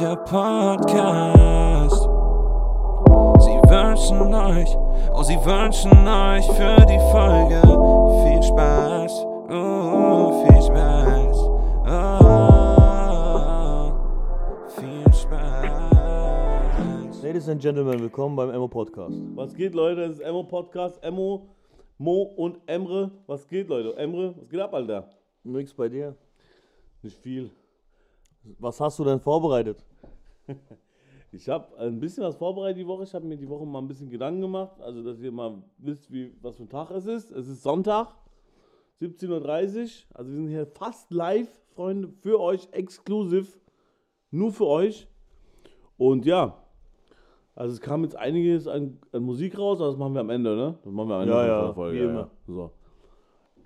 der Podcast. Sie wünschen euch, oh, sie wünschen euch für die Folge viel Spaß. Oh, viel Spaß. Oh, viel Spaß. Ladies and Gentlemen, willkommen beim Emo Podcast. Was geht, Leute? Das ist Emo Podcast. Emo, Mo und Emre. Was geht, Leute? Emre, was geht ab, Alter? Nix bei dir. Nicht viel. Was hast du denn vorbereitet? Ich habe ein bisschen was vorbereitet die Woche. Ich habe mir die Woche mal ein bisschen Gedanken gemacht. Also, dass ihr mal wisst, wie, was für ein Tag es ist. Es ist Sonntag, 17.30 Uhr. Also, wir sind hier fast live, Freunde, für euch, exklusiv. Nur für euch. Und ja, also es kam jetzt einiges an, an Musik raus, aber das machen wir am Ende, ne? Das machen wir am Ende Ja, ja, der Folge. wie immer. So.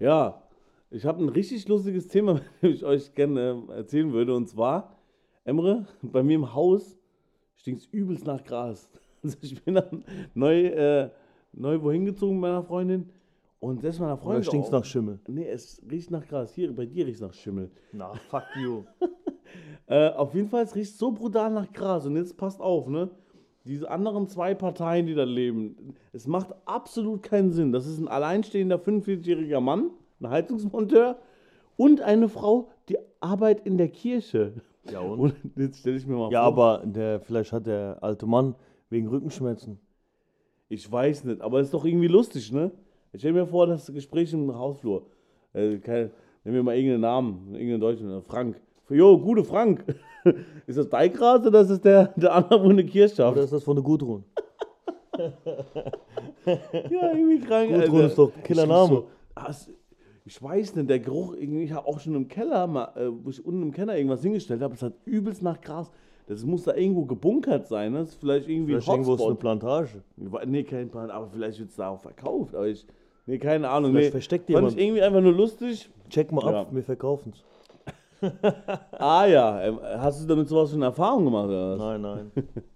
Ja, ich habe ein richtig lustiges Thema, das ich euch gerne äh, erzählen würde. Und zwar, Emre, bei mir im Haus stinkt es übelst nach Gras. Also ich bin dann neu, äh, neu wohin gezogen mit meiner Freundin. Und ist meiner Freundin. Oder stinkt's auch- nach Schimmel? Nee, es riecht nach Gras. Hier, bei dir riecht es nach Schimmel. Na, fuck you. Äh, auf jeden Fall, es riecht so brutal nach Gras. Und jetzt passt auf, ne? Diese anderen zwei Parteien, die da leben, es macht absolut keinen Sinn. Das ist ein alleinstehender 45-jähriger Mann, ein Heizungsmonteur und eine Frau, die arbeitet in der Kirche. Ja, und? Und jetzt stelle ich mir mal Ja, vor. aber der, vielleicht hat der alte Mann wegen Rückenschmerzen. Ich weiß nicht, aber es ist doch irgendwie lustig, ne? Ich stelle mir vor, das Gespräch im Hausflur. Äh, kein, nehmen wir mal irgendeinen Namen, irgendeinen Deutschen, äh, Frank. Jo, gute Frank. ist das dein Gras oder ist das der, der andere, wo eine Kirche schafft? Oder ist das von der Gudrun? Ja, irgendwie krank. Gudrun Alter. ist doch ein Killername. So, hast- ich weiß nicht, der Geruch, irgendwie, ich habe auch schon im Keller, mal, äh, wo ich unten im Keller irgendwas hingestellt habe, es hat übelst nach Gras. Das muss da irgendwo gebunkert sein, ne? Das ist vielleicht irgendwie Vielleicht ein irgendwo ist eine. Plantage. Nee, kein Plan, aber vielleicht wird es da auch verkauft. Aber ich, nee, keine Ahnung. Vielleicht nee. versteckt Fand jemand. ich irgendwie einfach nur lustig. Check mal ab, Ja. wir verkaufen's. Ah ja, ähm, hast du damit sowas schon Erfahrung gemacht? Oder was? Nein, nein.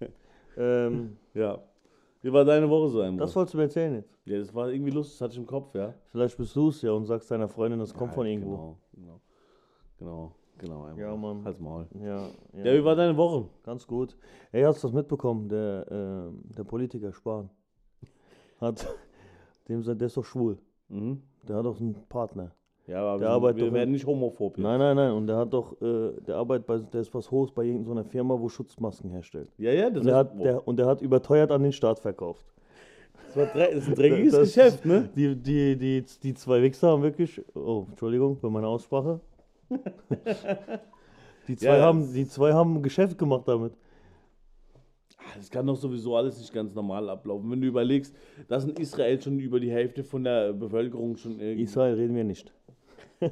ähm, Ja. Wie war deine Woche so, Emre? das wolltest du mir erzählen jetzt. Ja, das war irgendwie lustig, das hatte ich im Kopf, ja. Vielleicht bist du es ja und sagst deiner Freundin, das kommt ja, von irgendwo. Genau, genau. Genau, genau. Emre. Ja, Mann. Halt's Maul. Ja, ja. Ja, wie war deine Woche? Ganz gut. Ey, hast du das mitbekommen? Der, ähm, der Politiker Spahn hat, dem der ist doch schwul. Mhm. Der hat doch einen Partner. Ja, aber Der wir, arbeitet wir werden nicht homophob hier. Nein, nein, nein. Und der hat doch, äh, der arbeitet bei, der ist was Hohes bei irgendeiner Firma, wo Schutzmasken herstellt. Ja, ja, das, Und der, hat, der, und der hat überteuert an den Staat verkauft. das, war das ist ein dreckiges Das- Geschäft, ne? Die, die, die, die zwei Wichser haben wirklich, oh, Entschuldigung für meine Aussprache. die, zwei Ja, haben, die zwei haben ein Geschäft gemacht damit. Ah, Das kann doch sowieso alles nicht ganz normal ablaufen. Wenn du überlegst, dass in Israel schon über die Hälfte von der Bevölkerung schon. Israel reden wir nicht.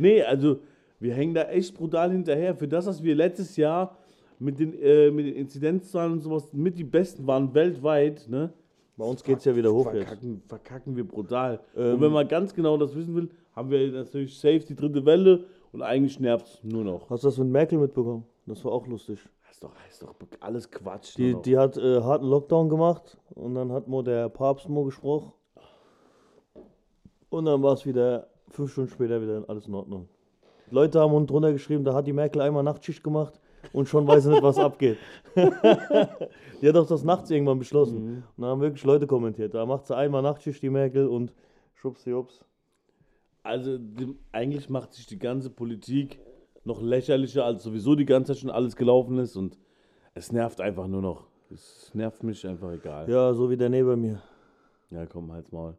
Nee, also wir hängen da echt brutal hinterher. Für das, was wir letztes Jahr mit den, äh, mit den Inzidenzzahlen und sowas mit die besten waren weltweit, ne? Bei uns geht es ja wieder hoch jetzt. Verkacken, verkacken wir brutal. Ähm, und wenn man ganz genau das wissen will, haben wir natürlich safe die dritte Welle und eigentlich nervt es nur noch. Hast du das mit Merkel mitbekommen? Das war auch lustig. Das ist doch, das ist doch alles Quatsch. Die, die hat äh, harten Lockdown gemacht und dann hat Mo der Papst Mo gesprochen. Und dann war es wieder, fünf Stunden später wieder alles in Ordnung. Leute haben unten drunter geschrieben, da hat die Merkel einmal Nachtschicht gemacht und schon weiß sie nicht, was abgeht. die hat doch das nachts irgendwann beschlossen. Und da haben wirklich Leute kommentiert. Da macht sie einmal Nachtschicht, die Merkel, und schubsi-ups. Also die, eigentlich macht sich die ganze Politik noch lächerlicher, als sowieso die ganze Zeit schon alles gelaufen ist und es nervt einfach nur noch. Es nervt mich einfach egal. Ja, so wie der neben mir. Ja, komm, halt's Maul.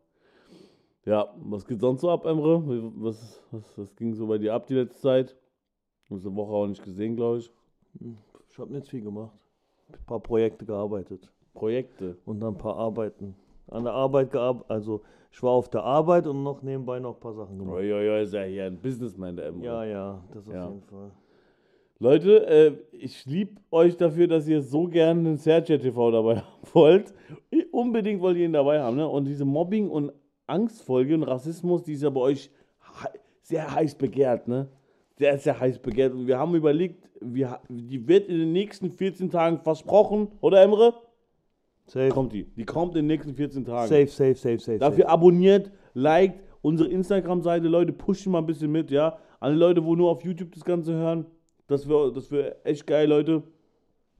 Ja, was geht sonst so ab, Emre? Was, was, was ging so bei dir ab die letzte Zeit? Du hast eine Woche auch nicht gesehen, glaube ich. Ich habe nicht viel gemacht. Ein paar Projekte gearbeitet. Projekte. und dann ein paar Arbeiten. An der Arbeit gearbeitet, also ich war auf der Arbeit und noch nebenbei noch ein paar Sachen gemacht. Uiuiui, ist ja hier ein Businessman, der Emre. Ja, ja, das auf Ja. jeden Fall. Leute, äh, ich liebe euch dafür, dass ihr so gerne den Sergio TV dabei haben wollt. Ich- Unbedingt wollt ihr ihn dabei haben. Ne? Und diese Mobbing- und Angstfolge und Rassismus, die ist ja bei euch sehr heiß begehrt. Ne? Sehr, sehr heiß begehrt. Und wir haben überlegt, wir, die wird in den nächsten 14 Tagen versprochen, oder Emre? Safe. Kommt die. Die kommt in den nächsten 14 Tagen. Safe, safe, safe, safe. Dafür safe. abonniert, liked unsere Instagram-Seite. Leute, pushen mal ein bisschen mit, ja. Die Leute, wo nur auf YouTube das Ganze hören. Das wäre das wär echt geil, Leute.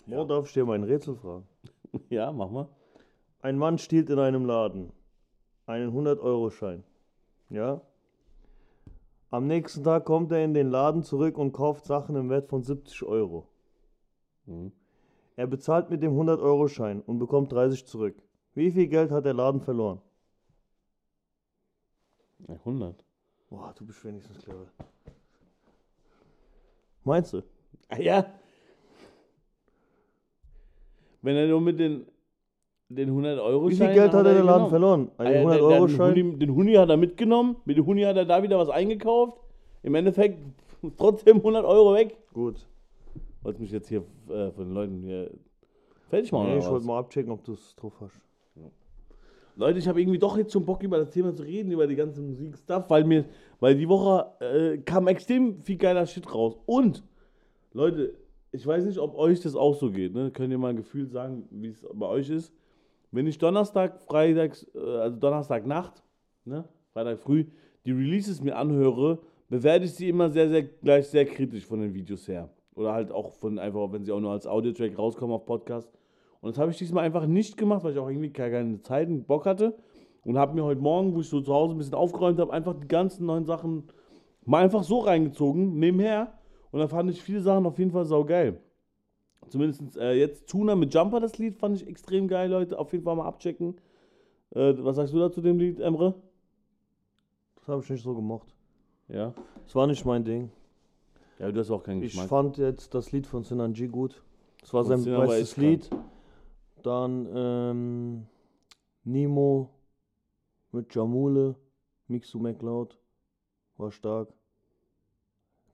Mo, darf ich dir mal ein Rätsel fragen? Ja, mach mal. Ein Mann stiehlt in einem Laden einen 100-Euro-Schein. Ja? Am nächsten Tag kommt er in den Laden zurück und kauft Sachen im Wert von 70 Euro. Mhm. Er bezahlt mit dem 100-Euro-Schein und bekommt 30 zurück. Wie viel Geld hat der Laden verloren? Ja, 100. Boah, du bist wenigstens clever. Meinst du? Ja. Wenn er nur mit den, den 100 Euro Wie viel Geld hat er der Laden verloren? Ah, den 100-Euro-Schein? Huni, den Huni hat er mitgenommen. Mit dem Huni hat er da wieder was eingekauft. Im Endeffekt trotzdem 100 Euro weg. Gut. Wolltest mich jetzt hier äh, von den Leuten hier fertig machen? Nee, ich wollte mal abchecken, ob du es drauf hast. Leute, ich habe irgendwie doch jetzt schon Bock über das Thema zu reden, über die ganze Musik-Stuff, weil mir, weil die Woche äh, kam extrem viel geiler Shit raus. Und, Leute, ich weiß nicht, ob euch das auch so geht, ne? Könnt ihr mal ein Gefühl sagen, wie es bei euch ist? Wenn ich Donnerstag, Freitags, äh, also Donnerstagnacht, ne? Freitag früh, die Releases mir anhöre, bewerte ich sie immer sehr, sehr, gleich sehr kritisch von den Videos her. Oder halt auch von einfach, wenn sie auch nur als Audiotrack rauskommen auf Podcast. Und das habe ich diesmal einfach nicht gemacht, weil ich auch irgendwie keine, Zeit und Bock hatte. Und habe mir heute Morgen, wo ich so zu Hause ein bisschen aufgeräumt habe, einfach die ganzen neuen Sachen mal einfach so reingezogen, nebenher. Und da fand ich viele Sachen auf jeden Fall saugeil. Zumindest äh, jetzt Tuna mit Jumper, das Lied, fand ich extrem geil, Leute. Auf jeden Fall mal abchecken. Äh, was sagst du dazu dem Lied, Emre? Das habe ich nicht so gemocht. Ja. Das war nicht mein Ding. Ja, du hast auch keinen Ich Geschmack. fand jetzt das Lied von Sinanji gut. Das war sein bestes echt krank. Lied. Dann ähm, Nemo mit Jamule, Mixu McLeod. War stark.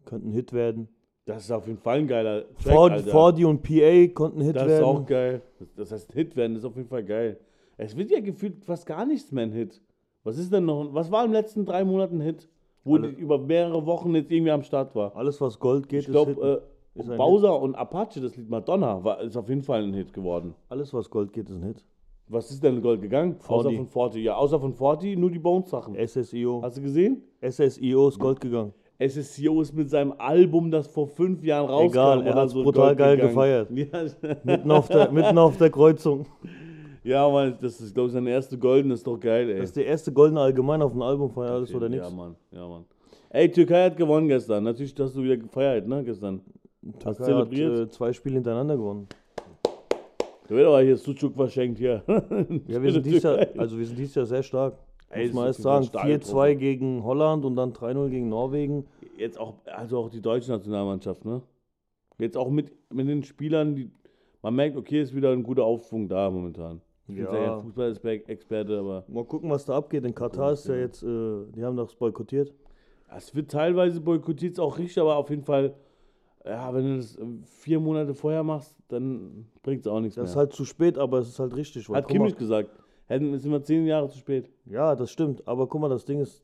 Könnte ein Hit werden. Das ist auf jeden Fall ein geiler Track, Ford. Fordi und PA konnten Hit Das ist werden. auch geil. Das, das heißt, Hit werden ist auf jeden Fall geil. Es wird ja gefühlt fast gar nichts mehr ein Hit. Was ist denn noch? Was war im letzten drei Monaten ein Hit? Wo Alle- über mehrere Wochen jetzt irgendwie am Start war. Alles, was Gold geht, Ich glaube, ist Hit. äh, ist ein Bowser und Apache, das Lied Madonna, war, ist auf jeden Fall ein Hit geworden. Alles, was Gold geht, ist ein Hit. Was ist denn in Gold gegangen? Außer Forty. von Forty. Ja, außer von Forty nur die Bones-Sachen. SSIO. Hast du gesehen? SSIO ist Gold gegangen. SSCO ist mit seinem Album, das vor fünf Jahren rauskam, Egal, er hat's so brutal geil gefeiert. Ja, Mitten auf der, mitten auf der Kreuzung. ja Mann, das ist, glaube ich, seine erste Golden, ist doch geil, ey. Das ist der erste goldene allgemein auf dem Album von Alles oder Nichts. Ja, Mann, ja, Mann. Ey, Türkei hat gewonnen gestern. Natürlich hast du wieder gefeiert, ne, gestern. Hast Türkei hat zelebriert? äh, zwei Spiele hintereinander gewonnen. Da wird aber hier Sucuk verschenkt hier. Ja, wir sind, dies Jahr, also wir sind dieses Jahr sehr stark. Ey, Muss man das erst ist sagen. jeden Fall 4-2 starke gegen Holland und dann 3-0 gegen Norwegen. Jetzt auch, also auch die deutsche Nationalmannschaft, ne? Jetzt auch mit, mit den Spielern, die, man merkt, okay, ist wieder ein guter Aufschwung da momentan. Ich bin Ja. ja kein Fußball-Experte, aber Mal gucken, was da abgeht. In Katar ist ja jetzt, äh, die haben das boykottiert. es wird teilweise boykottiert, ist auch richtig, aber auf jeden Fall, ja, wenn du das äh, vier Monate vorher machst, dann bringt es auch nichts Das ist mehr. halt zu spät, aber es ist halt richtig. Hat Kimmich gesagt. Hätten es immer zehn Jahre zu spät. Ja, das stimmt. Aber guck mal, das Ding ist,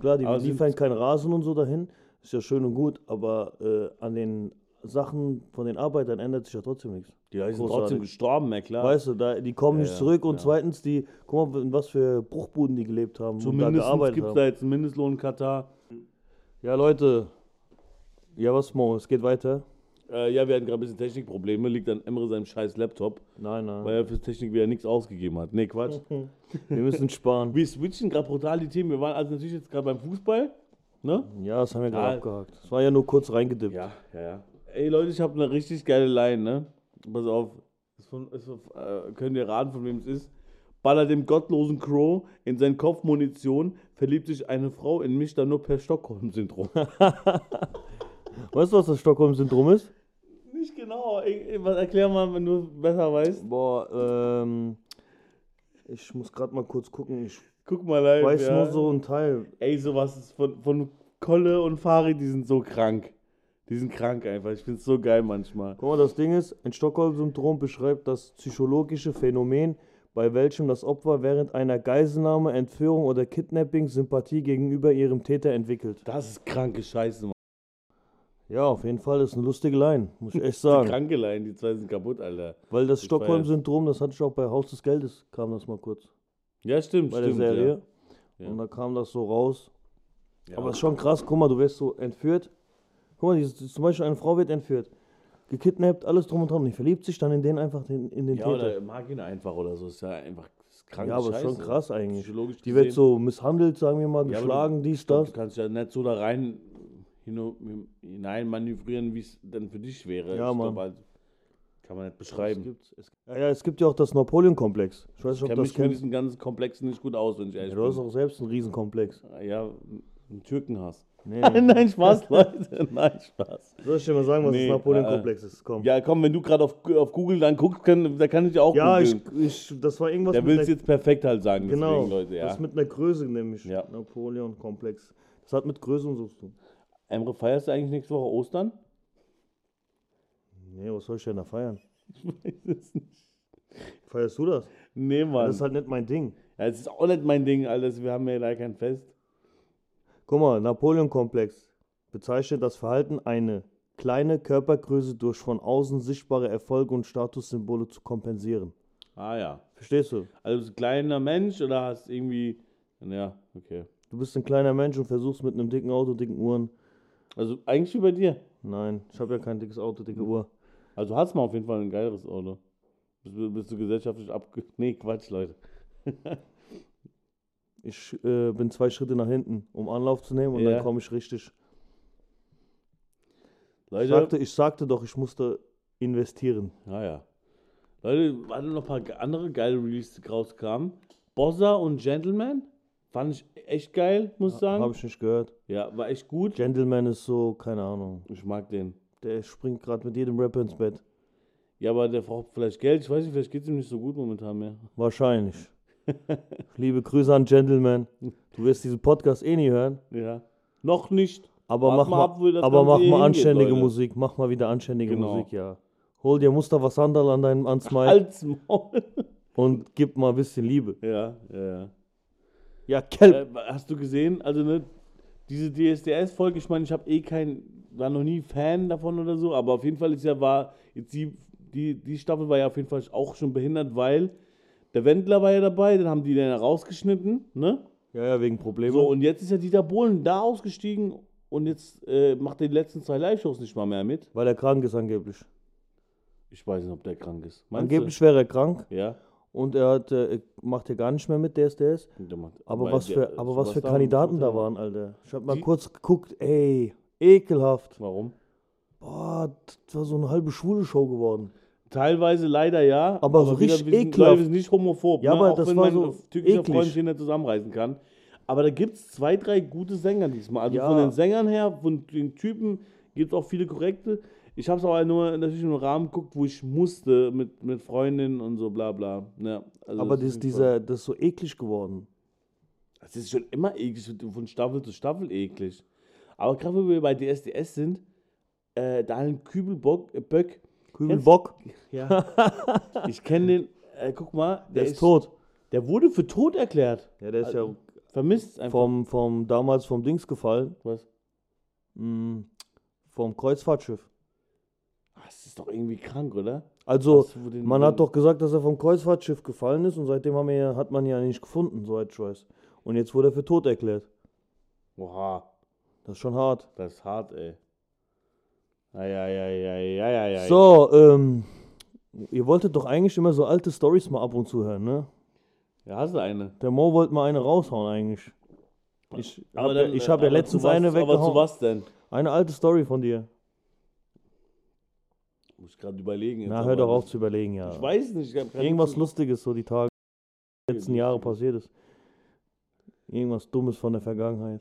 klar, die Aber sind- liefern keinen Rasen und so dahin. Ist ja schön und gut, aber äh, an den Sachen von den Arbeitern ändert sich ja trotzdem nichts. Die sind Großartig. trotzdem gestorben, ja klar. Weißt du, da, die kommen Ja, nicht zurück und ja. zweitens, die, guck mal, in was für Bruchbuden die gelebt haben Zumindest gibt es da jetzt einen Mindestlohn in Katar. Ja, Leute. Ja, was, Mo? Es geht weiter? Äh, ja, wir hatten gerade ein bisschen Technikprobleme. Liegt an Emre seinem scheiß Laptop, Nein, nein. weil er für Technik wieder nichts ausgegeben hat. Nee, Quatsch. Wir müssen sparen. Wir switchen gerade brutal die Themen. Wir waren also natürlich jetzt gerade beim Fußball. Ne? Ja, das haben wir gerade abgehakt. Das war ja nur kurz reingedippt. Ja, ja, ja. Ey Leute, ich habe eine richtig geile Line, ne? Pass auf. Ist von, ist von, äh, könnt ihr raten, von wem es ist? Ballert dem gottlosen Crow in seinen Kopf Munition, verliebt sich eine Frau in mich dann nur per Stockholm-Syndrom. Weißt du, was das Stockholm-Syndrom ist? Nicht genau. Ich, ich, was erklär mal, wenn du besser weißt. Boah, ähm. Ich muss gerade mal kurz gucken. Ich Guck mal live. weiß ja. nur so ein Teil. Ey, sowas ist von, von Kolle und Farid, die sind so krank. Die sind krank einfach. Ich find's so geil manchmal. Guck mal, das Ding ist, ein Stockholm-Syndrom beschreibt das psychologische Phänomen, bei welchem das Opfer während einer Geiselnahme, Entführung oder Kidnapping Sympathie gegenüber ihrem Täter entwickelt. Das ist kranke Scheiße, Mann. Ja, auf jeden Fall ist eine lustige Line, muss ich echt Die sagen. kranke Line, die zwei sind kaputt, Alter. Weil das. Stockholm-Syndrom, das hatte ich auch bei Haus des Geldes, kam das mal kurz. Ja, stimmt, Bei stimmt. der Serie. Ja. Und da kam das so raus. Ja. Aber es ist schon krass, guck mal, du wirst so entführt. Guck mal, zum Beispiel eine Frau wird entführt. gekidnappt, alles drum und dran. Und die verliebt sich dann in den einfach in, in den Ja, Täter. oder mag ihn einfach oder so. Ist ja einfach krank. Ja, aber ist schon krass eigentlich. Die wird gesehen. so misshandelt, sagen wir mal, Ja, geschlagen, dies, Ich glaub, das. Du kannst ja nicht so da rein hinein manövrieren, wie es dann für dich wäre. Ja, ich Mann. Glaub, halt, kann man nicht Es beschreiben. gibt, es, ja, ja, es gibt ja auch das Napoleon-Komplex. Ich weiß Ich nicht, ob kenne du mich mit kennst. diesen ganzen Komplexen nicht gut aus, wenn ich Ja, ehrlich du hast auch selbst einen Riesenkomplex. Ja, einen Türkenhass. Nee. Nein, Spaß, Leute. Nein, Spaß. Soll ich dir mal sagen, was Nee, das Napoleon-Komplex ist? Komm. Ja, komm, wenn du gerade auf, auf Google dann guckst, kann, da kann ich ja auch Ja, ich, ich, das war irgendwas Der will es jetzt perfekt halt sagen, genau, deswegen, Leute, ja. das mit einer Größe nämlich. Ja. Napoleon-Komplex. Das hat mit Größe und so zu tun. Emre, feierst du eigentlich nächste Woche Ostern? Nee, was soll ich denn da feiern? Ich weiß es nicht. Feierst du das? Nee, Mann. Das ist halt nicht mein Ding. ja, es ist auch nicht mein Ding, Alter. Wir haben ja leider kein Fest. Guck mal, Napoleon-Komplex bezeichnet das Verhalten, eine kleine Körpergröße durch von außen sichtbare Erfolge und Statussymbole zu kompensieren. Ah ja. Verstehst du? Also bist du ein kleiner Mensch oder hast irgendwie. Ja, okay. Du bist ein kleiner Mensch und versuchst mit einem dicken Auto, dicken Uhren. Also eigentlich wie bei dir. Nein, ich habe ja kein dickes Auto, dicke Uhr. Also hast mal auf jeden Fall ein geileres Auto. Bist, du- bist du gesellschaftlich abge. Nee, Quatsch, Leute. Ich äh, bin zwei Schritte nach hinten, um Anlauf zu nehmen und Ja. dann komme ich richtig. Ich Leute. sagte, ich sagte doch, ich musste investieren. Ja, ja. Leute, waren noch ein paar andere geile Releases die rauskamen. Bossa und Gentleman. Fand ich echt geil, muss ich sagen. Habe ich nicht gehört. Ja, war echt gut. Gentleman ist so, keine Ahnung. Ich mag den. Der springt gerade mit jedem Rapper ins Bett. Ja, aber der braucht vielleicht Geld. Ich weiß nicht, vielleicht geht es ihm nicht so gut momentan mehr. Wahrscheinlich. Liebe Grüße an Gentleman. Du wirst diesen Podcast eh nie hören. Ja. Noch nicht. Aber Wart mach mal ab, wo das aber mach mal hingeht, anständige Leute. Musik. Mach mal wieder anständige Genau. Musik, ja. Hol dir Mustafa Sandal an deinem ans Maul. und gib mal ein bisschen Liebe. Ja, ja, ja. Ja, Kelp. Äh, hast du gesehen, also ne, diese DSDS-Folge, ich meine, ich habe eh kein, war noch nie Fan davon oder so, aber auf jeden Fall ist ja, war, jetzt die, die, die Staffel war ja auf jeden Fall auch schon behindert, weil der Wendler war ja dabei, dann haben die den rausgeschnitten, ne? Ja, ja, wegen Problemen. So, und jetzt ist ja Dieter Bohlen da ausgestiegen und jetzt äh, macht er die letzten zwei Live-Shows nicht mal mehr mit. weil er krank ist angeblich. Ich weiß nicht, ob der krank ist. Meinst Angeblich wäre er krank Du? Ja. Und er hat, äh, macht ja gar nicht mehr mit DSDS. Der macht- Aber, was der- für, aber was für Kandidaten da waren, Alter. Ich habe mal Die- kurz geguckt, ey, ekelhaft. Warum? Boah, das war so eine halbe schwule Show geworden. Teilweise leider ja. Aber so richtig wir sind, ekelhaft. Leute, wir sind nicht homophob, Ja, ne? aber auch das wenn war mein so türkischer eklig. Freund sich nicht zusammenreißen kann. Aber da gibt es zwei, drei gute Sänger diesmal. Also Ja. von den Sängern her, von den Typen gibt es auch viele korrekte. Ich habe es aber nur natürlich im Rahmen geguckt, wo ich musste mit, mit Freundinnen und so bla bla. Ja, also aber das das, ist dieser, das ist so eklig geworden. Das ist schon immer eklig, von Staffel zu Staffel eklig. Aber gerade wo wir bei DSDS sind, äh, Daniel Kübelbock, äh, Böck, Kübelbock, ja. ich kenne den, äh, guck mal, der ist tot. Der wurde für tot erklärt. Ja, der ist ja Vermisst einfach. vom, vom, damals vom Dings gefallen, Was? mm, vom Kreuzfahrtschiff. Das ist doch irgendwie krank, oder? Also, man hat doch gesagt, dass er vom Kreuzfahrtschiff gefallen ist und seitdem haben wir, hat man ihn ja nicht gefunden, soweit ich weiß. Und jetzt wurde er für tot erklärt. Oha, Das ist schon hart. das ist hart, ey. Eieieiei. So, ähm, ihr wolltet doch eigentlich immer so alte Stories mal ab und zu hören, ne? Ja, hast du eine. Der Mo wollte mal eine raushauen eigentlich. Ich habe ja, ich hab ja letztens was, eine Aber zu weggehauen. was denn? Eine alte Story von dir. Muss ich gerade überlegen. jetzt, Na, hör doch auf zu überlegen, ja. Ich weiß nicht. Ich Irgendwas nichts- Lustiges, so die Tage, die letzten Jahre passiert ist. Irgendwas Dummes von der Vergangenheit.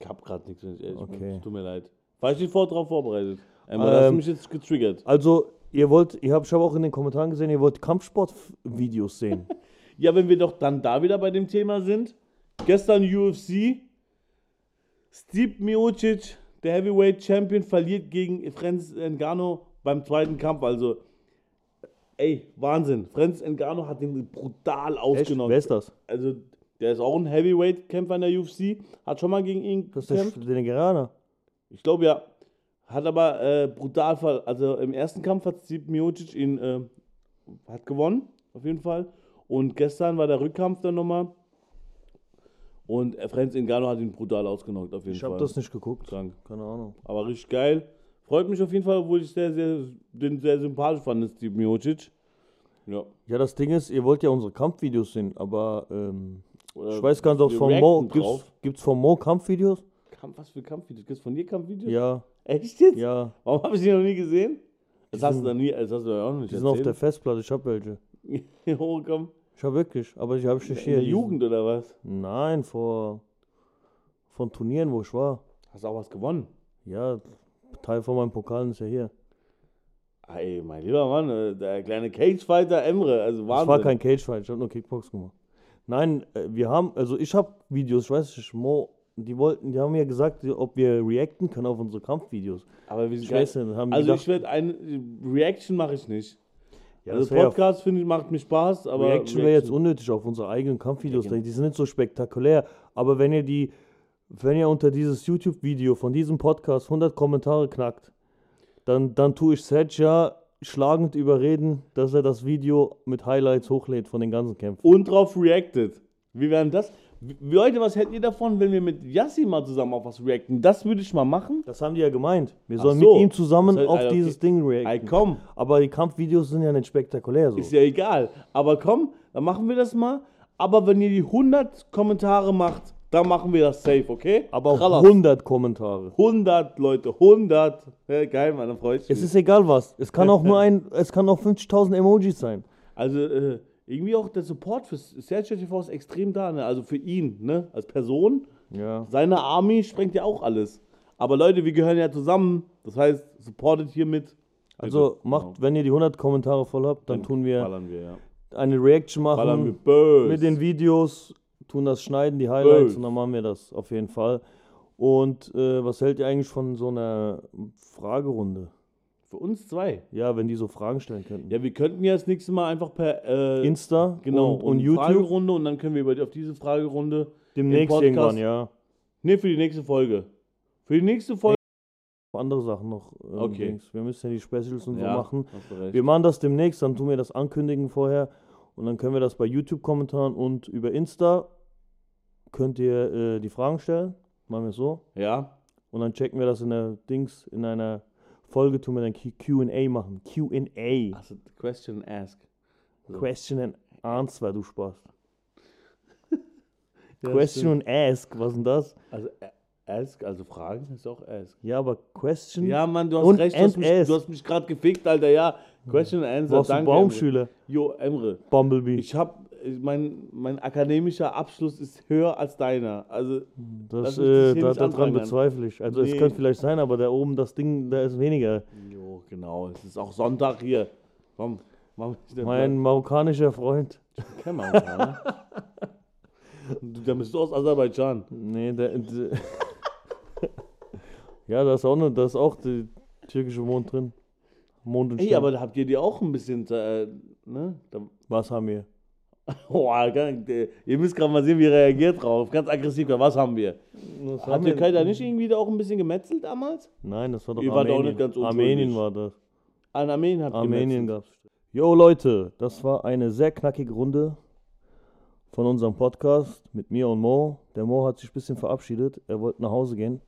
Ich hab gerade nichts, wenn ich ehrlich bin. Okay. Es Tut mir leid. War ich nicht vor drauf vorbereitet. Einmal hast du Ähm, mich jetzt getriggert. Also, ihr wollt, ihr habt, ich habe auch in den Kommentaren gesehen, ihr wollt Kampfsport-Videos sehen. Ja, wenn wir doch dann da wieder bei dem Thema sind. Gestern UFC. Steve Miocic, der Heavyweight Champion, verliert gegen Franz Ngannou beim zweiten Kampf. Also, ey, Wahnsinn. Franz Ngannou hat ihn brutal ausgenommen. Wer ist das? Also, der ist auch ein Heavyweight-Kämpfer in der UFC. Hat schon mal gegen ihn Das ist der, gekämpft. der Nigerianer. Ich glaube ja. Hat aber äh, brutal ver Also im ersten Kampf hat Steve Miocic ihn äh, hat gewonnen, auf jeden Fall. Und gestern war der Rückkampf dann nochmal. Und Franz Ngannou hat ihn brutal ausgenockt, auf jeden Ich Fall. habe das nicht geguckt. Krank. Keine Ahnung. Aber richtig geil. Freut mich auf jeden Fall, obwohl ich sehr, sehr, den sehr sympathisch fand, Steve Miocic. Ja. Ja, das Ding ist, ihr wollt ja unsere Kampfvideos sehen, aber ähm, ich weiß gar nicht, ob es von Mo, gibt's, drauf. gibt's von Mo Kampfvideos? Kampf, was für Kampfvideos? Gibt's von dir Kampfvideos? Ja, Echt jetzt? ja. Warum habe ich die noch nie gesehen? Das Die hast sind- du noch nie, das hast du ja auch noch nicht Die sind auf der erzählt. Festplatte, ich hab welche. oh, komm. Ich hab wirklich, aber ich habe nicht In hier. der Jugend oder was? Nein, vor von Turnieren, wo ich war. Hast du auch was gewonnen? Ja, Teil von meinen Pokalen ist ja hier. Ey, mein lieber Mann, äh, der kleine Cagefighter Emre, also Wahnsinn. Es war kein Cagefight, ich habe nur Kickbox gemacht. Nein, äh, wir haben, also ich habe Videos, ich weiß nicht, Mo, die wollten, die haben mir gesagt, ob wir reacten können auf unsere Kampfvideos. Aber wir sind Ich weiß nicht, haben die Also gedacht, ich werde eine Reaction mache ich nicht. Ja, also das wär ja- Podcast finde ich macht mir Spaß, aber Reaction wäre jetzt unnötig auf unsere eigenen Kampfvideos, Ja, genau. die sind nicht so spektakulär. Aber wenn ihr die, wenn ihr unter dieses YouTube-Video von diesem Podcast 100 Kommentare knackt, dann, dann tue ich Sedge ja schlagend überreden, dass er das Video mit Highlights hochlädt von den ganzen Kämpfen. und drauf reacted. Wie wären das? Leute, was hättet ihr davon, wenn wir mit Yassi mal zusammen auf was reacten? Das würde ich mal machen. Das haben die ja gemeint. Wir sollen so. mit ihm zusammen Das heißt, auf Alter, okay. dieses Ding reacten. komm, Aber die Kampfvideos sind ja nicht spektakulär so. ist ja egal. Aber komm, dann machen wir das mal. Aber wenn ihr die 100 Kommentare macht, dann machen wir das safe, okay? Aber Khalas. 100 Kommentare. 100 Leute, 100. Ja, geil, Mann, dann freue ich mich. Es ist egal was. Es kann auch nur ein, es kann auch 50.000 Emojis sein. Also äh, irgendwie auch der Support für Sergio TV ist extrem da, ne? Also für ihn, ne? Als Person. Ja. Seine Army sprengt ja auch alles. Aber Leute, wir gehören ja zusammen. Das heißt, supportet hier mit. Also Bitte. macht, wenn ihr die 100 Kommentare voll habt, dann tun wir wir, ja. eine Reaction machen mit den Videos, tun das schneiden, die Highlights Böse. und dann machen wir das auf jeden Fall. Und äh, was hält ihr eigentlich von so einer Fragerunde? Für uns zwei. Ja, wenn die so Fragen stellen könnten. Ja, wir könnten ja das nächste Mal einfach per äh, Insta genau, und, und YouTube Fragerunde und dann können wir über, auf diese Fragerunde. demnächst irgendwann, ja. Ne, für die nächste Folge. Für die nächste Folge. Andere Sachen noch. ähm, Okay. Dings. Wir müssen ja die Specials und so Ja, machen. du recht. Wir machen das demnächst, dann tun wir das ankündigen vorher und dann können wir das bei YouTube-Kommentaren und über Insta könnt ihr äh, die Fragen stellen. Machen wir so. Ja, Und dann checken wir das in der Dings, in einer Folge tun wir dann QA machen. QA. also Question and Ask. So. Question and Answer, du Spaß. Ja, Question and Ask, was denn das? Also Ask, also Fragen ist auch Ask. Ja, aber Question. Ja, Mann, du hast Und recht, du hast, mich, du hast mich gerade gefickt, Alter, ja. Question and Answer, Warst du danke. Baumschüler? Emre. Jo, Emre, Bumblebee. ich hab, mein, mein akademischer Abschluss ist höher als deiner. Also, das, das äh, da, daran bezweifle ich. Also es Nee. könnte vielleicht sein, aber da oben das Ding, da ist weniger. jo, genau, es ist auch Sonntag hier. Komm, mach denn Mein marokkanischer Freund. Ne? Du, da bist du aus Aserbaidschan. Nee, der. der ja, da ist auch, noch, da ist auch der türkische Mond drin. Mond und Ey, Stern. aber da habt ihr die auch ein bisschen, äh, ne? Da, Was haben wir? Boah, ihr müsst gerade mal sehen, wie er reagiert drauf. Ganz aggressiv. Was haben wir? Was Hat? Kai da nicht irgendwie da auch ein bisschen gemetzelt damals? Nein, das war doch Ihr wart auch Armenien. nicht ganz unschuldig. Armenien war das. An Armenien habt ihr Armenien gemetzelt. gab's. Jo Leute, das war eine sehr knackige Runde von unserem Podcast mit mir und Mo. Der Mo hat sich ein bisschen verabschiedet. Er wollte nach Hause gehen,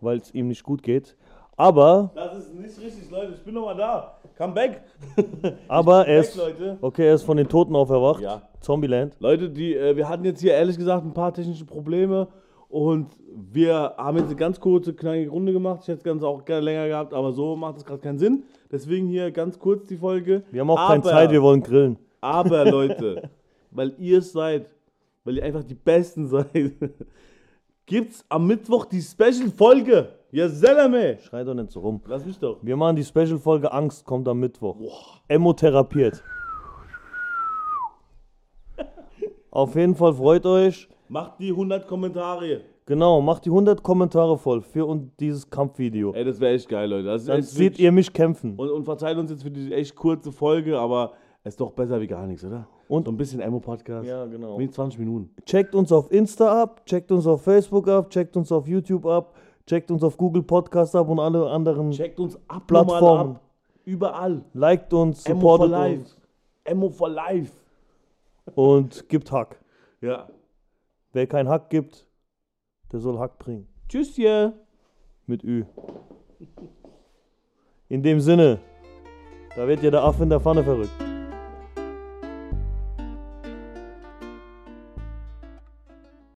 weil es ihm nicht gut geht. Aber, Das ist nicht richtig, Leute. Ich bin noch mal da. Come back. aber er ist, okay, er ist von den Toten auferwacht. Ja. Zombieland. Leute, die, äh, wir hatten jetzt hier ehrlich gesagt ein paar technische Probleme und wir haben jetzt eine ganz kurze, knackige Runde gemacht. Ich hätte es ganz auch gerne länger gehabt, aber so macht es gerade keinen Sinn. Deswegen hier ganz kurz die Folge. Wir haben auch aber, keine Zeit, wir wollen grillen. Aber Leute, weil ihr es seid, weil ihr einfach die Besten seid, gibt's am Mittwoch die Special-Folge. Ja, Selame. Schrei doch nicht so rum. Lass mich doch. Wir machen die Special-Folge Angst, kommt am Mittwoch. Emotherapiert. Auf jeden Fall freut euch. Macht die 100 Kommentare. Genau, macht die 100 Kommentare voll für und dieses Kampfvideo. Ey, das wäre echt geil, Leute. Das Dann seht ihr mich kämpfen. Und, und verzeiht uns jetzt für diese echt kurze Folge, aber ist doch besser wie gar nichts, oder? Und- so ein bisschen Emo-Podcast. Ja, genau. Wie 20 Minuten. Checkt uns auf Insta ab, checkt uns auf Facebook ab, checkt uns auf YouTube ab, checkt uns auf Google Podcast ab und alle anderen. Checkt uns ab, Plattformen. ab. Überall. Liked uns, Emo for supportet life. uns Emo for life. und gibt Hack. Ja. Wer keinen Hack gibt, der soll Hack bringen. Tschüss, ihr. Mit Ü. In dem Sinne, da wird ja der Affe in der Pfanne verrückt.